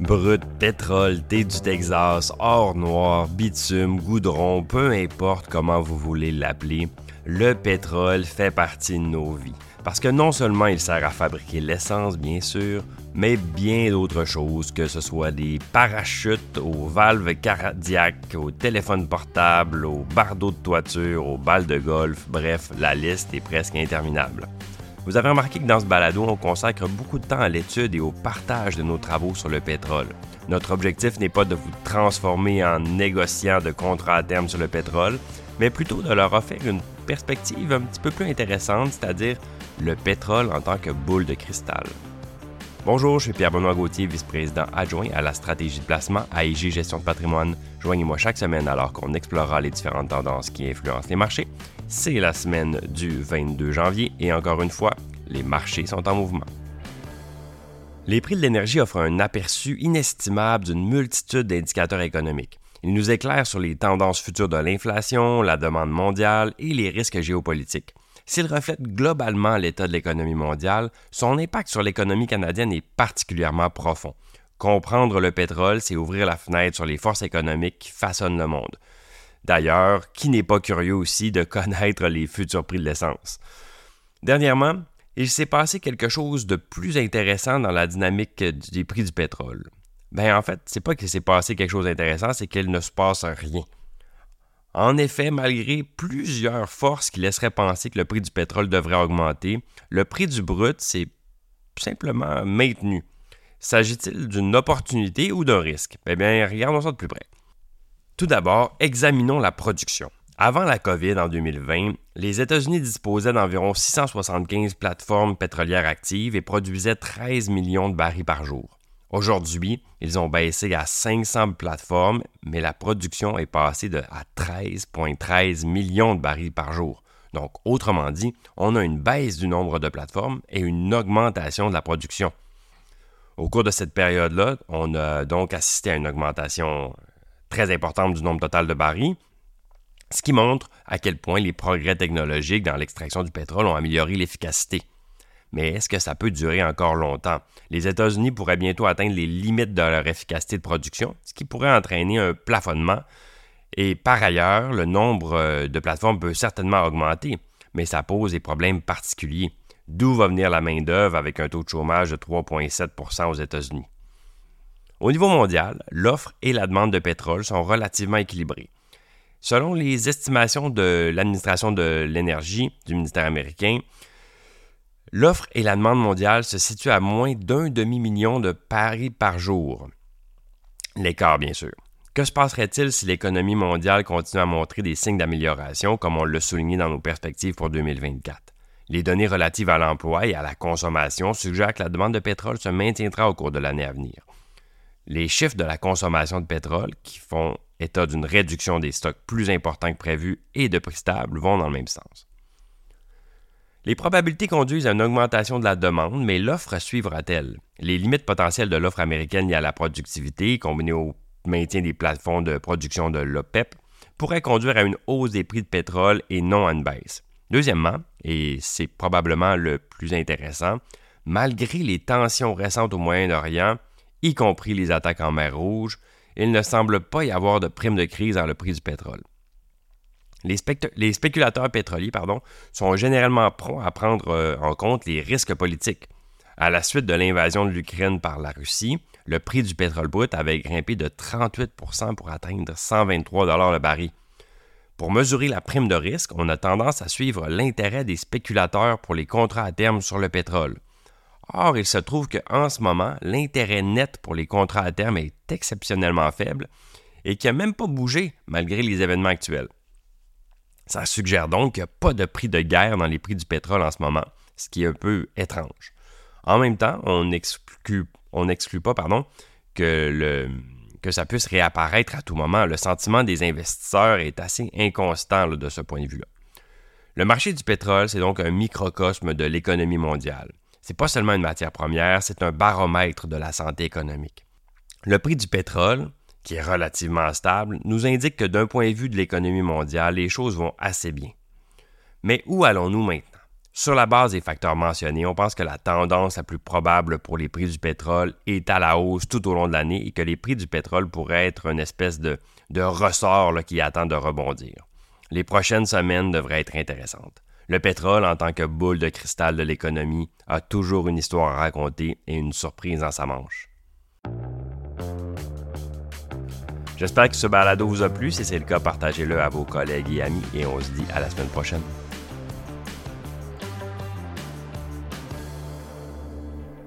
Brut, pétrole, thé du Texas, or noir, bitume, goudron, peu importe comment vous voulez l'appeler, le pétrole fait partie de nos vies. Parce que non seulement il sert à fabriquer l'essence, bien sûr, mais bien d'autres choses, que ce soit des parachutes, aux valves cardiaques, aux téléphones portables, aux bardeaux de toiture, aux balles de golf, bref, la liste est presque interminable. Vous avez remarqué que dans ce balado, on consacre beaucoup de temps à l'étude et au partage de nos travaux sur le pétrole. Notre objectif n'est pas de vous transformer en négociant de contrats à terme sur le pétrole, mais plutôt de leur offrir une perspective un petit peu plus intéressante, c'est-à-dire le pétrole en tant que boule de cristal. Bonjour, je suis Pierre-Benoît Gauthier, vice-président adjoint à la stratégie de placement à Gestion de patrimoine. Joignez-moi chaque semaine alors qu'on explorera les différentes tendances qui influencent les marchés. C'est la semaine du 22 janvier et encore une fois, les marchés sont en mouvement. Les prix de l'énergie offrent un aperçu inestimable d'une multitude d'indicateurs économiques. Ils nous éclairent sur les tendances futures de l'inflation, la demande mondiale et les risques géopolitiques. S'il reflète globalement l'état de l'économie mondiale, son impact sur l'économie canadienne est particulièrement profond. Comprendre le pétrole, c'est ouvrir la fenêtre sur les forces économiques qui façonnent le monde. D'ailleurs, qui n'est pas curieux aussi de connaître les futurs prix de l'essence? Dernièrement, il s'est passé quelque chose de plus intéressant dans la dynamique des prix du pétrole. Ben en fait, c'est pas qu'il s'est passé quelque chose d'intéressant, c'est qu'il ne se passe rien. En effet, malgré plusieurs forces qui laisseraient penser que le prix du pétrole devrait augmenter, le prix du brut s'est simplement maintenu. S'agit-il d'une opportunité ou d'un risque? Eh bien, regardons ça de plus près. Tout d'abord, examinons la production. Avant la COVID en 2020, les États-Unis disposaient d'environ 675 plateformes pétrolières actives et produisaient 13 millions de barils par jour. Aujourd'hui, ils ont baissé à 500 plateformes, mais la production est passée de, à 13,13 millions de barils par jour. Donc, autrement dit, on a une baisse du nombre de plateformes et une augmentation de la production. Au cours de cette période-là, on a donc assisté à une augmentation très importante du nombre total de barils, ce qui montre à quel point les progrès technologiques dans l'extraction du pétrole ont amélioré l'efficacité. Mais est-ce que ça peut durer encore longtemps? Les États-Unis pourraient bientôt atteindre les limites de leur efficacité de production, ce qui pourrait entraîner un plafonnement. Et par ailleurs, le nombre euh, de plateformes peut certainement augmenter, mais ça pose des problèmes particuliers. D'où va venir la main-d'œuvre avec un taux de chômage de 3,7% aux États-Unis? Au niveau mondial, l'offre et la demande de pétrole sont relativement équilibrées. Selon les estimations de l'administration de l'énergie du ministère américain, L'offre et la demande mondiale se situent à moins d'un demi-million de paris par jour. L'écart, bien sûr. Que se passerait-il si l'économie mondiale continue à montrer des signes d'amélioration, comme on l'a souligné dans nos perspectives pour 2024? Les données relatives à l'emploi et à la consommation suggèrent que la demande de pétrole se maintiendra au cours de l'année à venir. Les chiffres de la consommation de pétrole, qui font état d'une réduction des stocks plus importants que prévu et de prix stables, vont dans le même sens. Les probabilités conduisent à une augmentation de la demande, mais l'offre suivra-t-elle? Les limites potentielles de l'offre américaine liées à la productivité, combinées au maintien des plateformes de production de l'OPEP, pourraient conduire à une hausse des prix de pétrole et non à une baisse. Deuxièmement, et c'est probablement le plus intéressant, malgré les tensions récentes au Moyen-Orient, y compris les attaques en mer Rouge, il ne semble pas y avoir de prime de crise dans le prix du pétrole. Les, spéculateurs pétroliers sont généralement prompts à prendre euh, en compte les risques politiques. À la suite de l'invasion de l'Ukraine par la Russie, le prix du pétrole brut avait grimpé de 38% pour atteindre 123 le baril. Pour mesurer la prime de risque, on a tendance à suivre l'intérêt des spéculateurs pour les contrats à terme sur le pétrole. Or, il se trouve qu'en ce moment, l'intérêt net pour les contrats à terme est exceptionnellement faible et qui n'a même pas bougé malgré les événements actuels. Ça suggère donc qu'il n'y a pas de prix de guerre dans les prix du pétrole en ce moment, ce qui est un peu étrange. En même temps, on n'exclut pas pardon, que, ça puisse réapparaître à tout moment. Le sentiment des investisseurs est assez inconstant de ce point de vue-là. Le marché du pétrole, c'est donc un microcosme de l'économie mondiale. C'est pas seulement une matière première, c'est un baromètre de la santé économique. Le prix du pétrole, qui est relativement stable, nous indique que d'un point de vue de l'économie mondiale, les choses vont assez bien. Mais où allons-nous maintenant? Sur la base des facteurs mentionnés, on pense que la tendance la plus probable pour les prix du pétrole est à la hausse tout au long de l'année et que les prix du pétrole pourraient être une espèce de, ressort qui attend de rebondir. Les prochaines semaines devraient être intéressantes. Le pétrole, en tant que boule de cristal de l'économie, a toujours une histoire à raconter et une surprise dans sa manche. J'espère que ce balado vous a plu. Si c'est le cas, partagez-le à vos collègues et amis et on se dit à la semaine prochaine.